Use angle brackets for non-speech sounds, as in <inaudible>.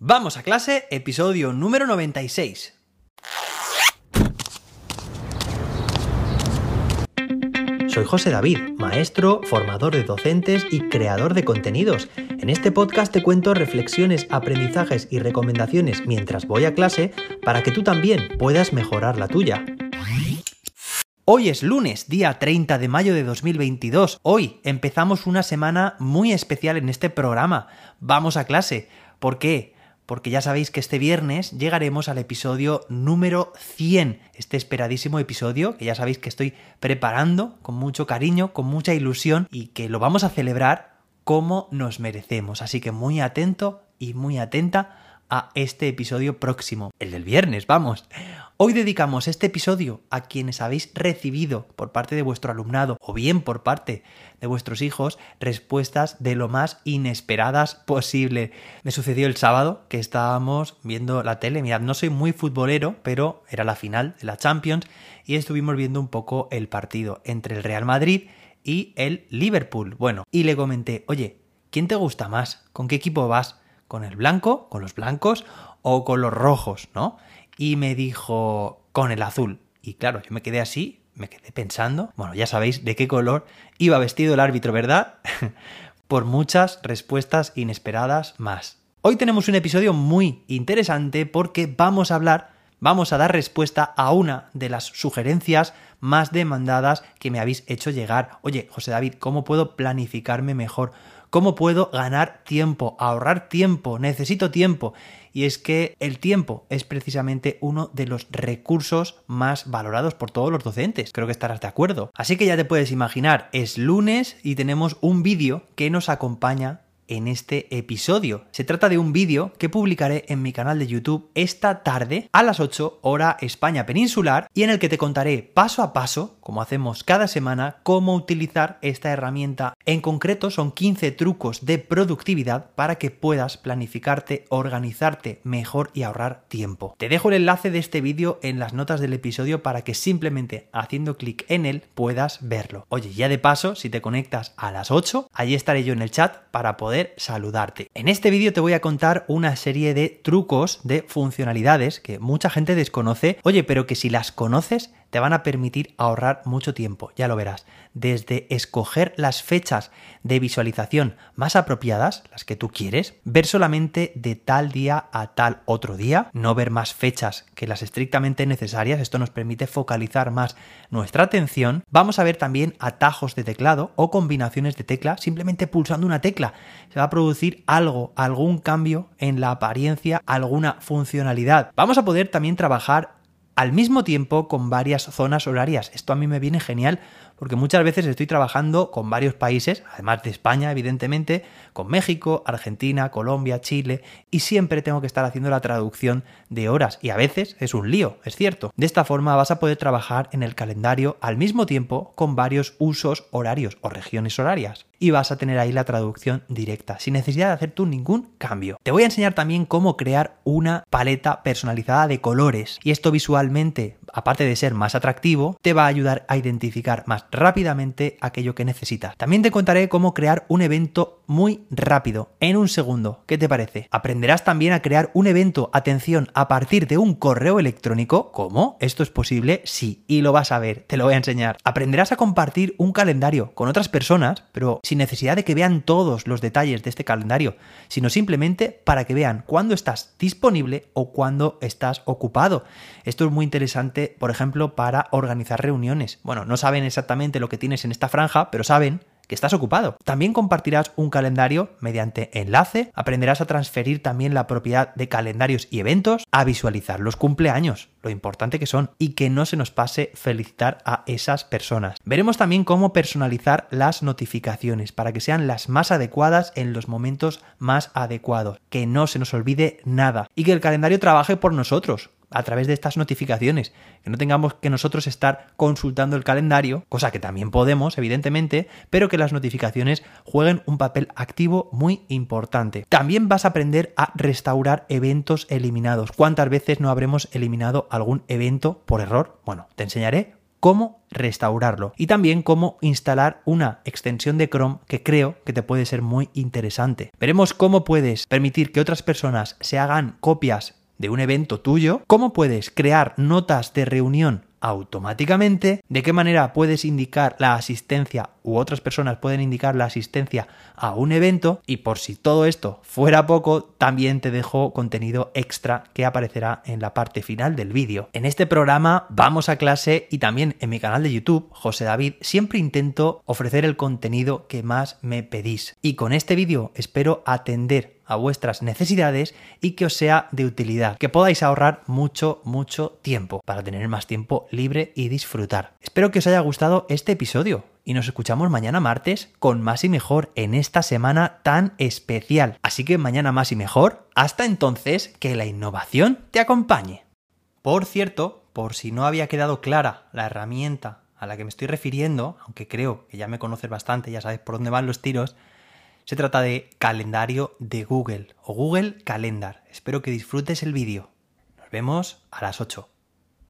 Vamos a clase, episodio número 96. Soy José David, maestro, formador de docentes y creador de contenidos. En este podcast te cuento reflexiones, aprendizajes y recomendaciones mientras voy a clase para que tú también puedas mejorar la tuya. Hoy es lunes, día 30 de mayo de 2022. Hoy empezamos una semana muy especial en este programa. Vamos a clase. ¿Por qué? Porque ya sabéis que este viernes llegaremos al episodio número 100, este esperadísimo episodio que ya sabéis que estoy preparando con mucho cariño, con mucha ilusión y que lo vamos a celebrar como nos merecemos. Así que muy atento y muy atenta a este episodio próximo, el del viernes, vamos. Hoy dedicamos este episodio a quienes habéis recibido por parte de vuestro alumnado o bien por parte de vuestros hijos respuestas de lo más inesperadas posible. Me sucedió el sábado que estábamos viendo la tele, mirad, no soy muy futbolero, pero era la final de la Champions y estuvimos viendo un poco el partido entre el Real Madrid y el Liverpool. Bueno, y le comenté, oye, ¿quién te gusta más? ¿Con qué equipo vas? ¿Con el blanco? ¿Con los blancos? ¿O con los rojos? ¿No? Y me dijo, con el azul. Y claro, yo me quedé así, me quedé pensando, bueno, ya sabéis de qué color iba vestido el árbitro, ¿verdad? <laughs> Por muchas respuestas inesperadas más. Hoy tenemos un episodio muy interesante porque vamos a hablar, vamos a dar respuesta a una de las sugerencias más demandadas que me habéis hecho llegar. Oye, José David, ¿cómo puedo planificarme mejor? ¿Cómo puedo ganar tiempo, ahorrar tiempo? Necesito tiempo. Y es que el tiempo es precisamente uno de los recursos más valorados por todos los docentes. Creo que estarás de acuerdo. Así que ya te puedes imaginar, es lunes y tenemos un vídeo que nos acompaña en este episodio. Se trata de un vídeo que publicaré en mi canal de YouTube esta tarde a las 8 hora España peninsular y en el que te contaré paso a paso, como hacemos cada semana, cómo utilizar esta herramienta. En concreto son 15 trucos de productividad para que puedas planificarte, organizarte mejor y ahorrar tiempo. Te dejo el enlace de este vídeo en las notas del episodio para que simplemente haciendo clic en él puedas verlo. Oye, ya de paso, si te conectas a las 8, allí estaré yo en el chat para poder saludarte. En este vídeo te voy a contar una serie de trucos, de funcionalidades que mucha gente desconoce, oye, pero que si las conoces te van a permitir ahorrar mucho tiempo, ya lo verás. Desde escoger las fechas de visualización más apropiadas, las que tú quieres, ver solamente de tal día a tal otro día, no ver más fechas que las estrictamente necesarias, esto nos permite focalizar más nuestra atención. Vamos a ver también atajos de teclado o combinaciones de tecla, simplemente pulsando una tecla. Se va a producir algo, algún cambio en la apariencia, alguna funcionalidad. Vamos a poder también trabajar al mismo tiempo con varias zonas horarias. Esto a mí me viene genial porque muchas veces estoy trabajando con varios países, además de España, evidentemente, con México, Argentina, Colombia, Chile, y siempre tengo que estar haciendo la traducción de horas, y a veces es un lío, es cierto. De esta forma vas a poder trabajar en el calendario al mismo tiempo con varios usos horarios o regiones horarias, y vas a tener ahí la traducción directa, sin necesidad de hacer tú ningún cambio. Te voy a enseñar también cómo crear una paleta personalizada de colores, y esto visualmente, aparte de ser más atractivo, te va a ayudar a identificar más rápidamente aquello que necesitas. También te contaré cómo crear un evento muy rápido, en un segundo. ¿Qué te parece? Aprenderás también a crear un evento, atención, a partir de un correo electrónico. ¿Cómo? ¿Esto es posible? Sí, y lo vas a ver, te lo voy a enseñar. Aprenderás a compartir un calendario con otras personas, pero sin necesidad de que vean todos los detalles de este calendario, sino simplemente para que vean cuándo estás disponible o cuándo estás ocupado. Esto es muy interesante, por ejemplo, para organizar reuniones. Bueno, no saben exactamente lo que tienes en esta franja, pero saben que estás ocupado. También compartirás un calendario mediante enlace, aprenderás a transferir también la propiedad de calendarios y eventos, a visualizar los cumpleaños, lo importante que son, y que no se nos pase felicitar a esas personas. Veremos también cómo personalizar las notificaciones para que sean las más adecuadas en los momentos más adecuados, que no se nos olvide nada y que el calendario trabaje por nosotros, a través de estas notificaciones, que no tengamos que nosotros estar consultando el calendario, cosa que también podemos, evidentemente, pero que las notificaciones jueguen un papel activo muy importante. También vas a aprender a restaurar eventos eliminados. ¿Cuántas veces no habremos eliminado algún evento por error? Bueno, te enseñaré cómo restaurarlo y también cómo instalar una extensión de Chrome que creo que te puede ser muy interesante. Veremos cómo puedes permitir que otras personas se hagan copias de un evento tuyo, cómo puedes crear notas de reunión automáticamente, de qué manera puedes indicar la asistencia u otras personas pueden indicar la asistencia a un evento y por si todo esto fuera poco, también te dejo contenido extra que aparecerá en la parte final del vídeo. En este programa vamos a clase y también en mi canal de YouTube, José David, siempre intento ofrecer el contenido que más me pedís. Y con este vídeo espero atender a vuestras necesidades y que os sea de utilidad, que podáis ahorrar mucho, mucho tiempo para tener más tiempo libre y disfrutar. Espero que os haya gustado este episodio y nos escuchamos mañana martes con más y mejor en esta semana tan especial. Así que mañana más y mejor, hasta entonces que la innovación te acompañe. Por cierto, por si no había quedado clara la herramienta a la que me estoy refiriendo, aunque creo que ya me conoces bastante, ya sabes por dónde van los tiros, se trata de calendario de Google o Google Calendar. Espero que disfrutes el vídeo. Nos vemos a las 8.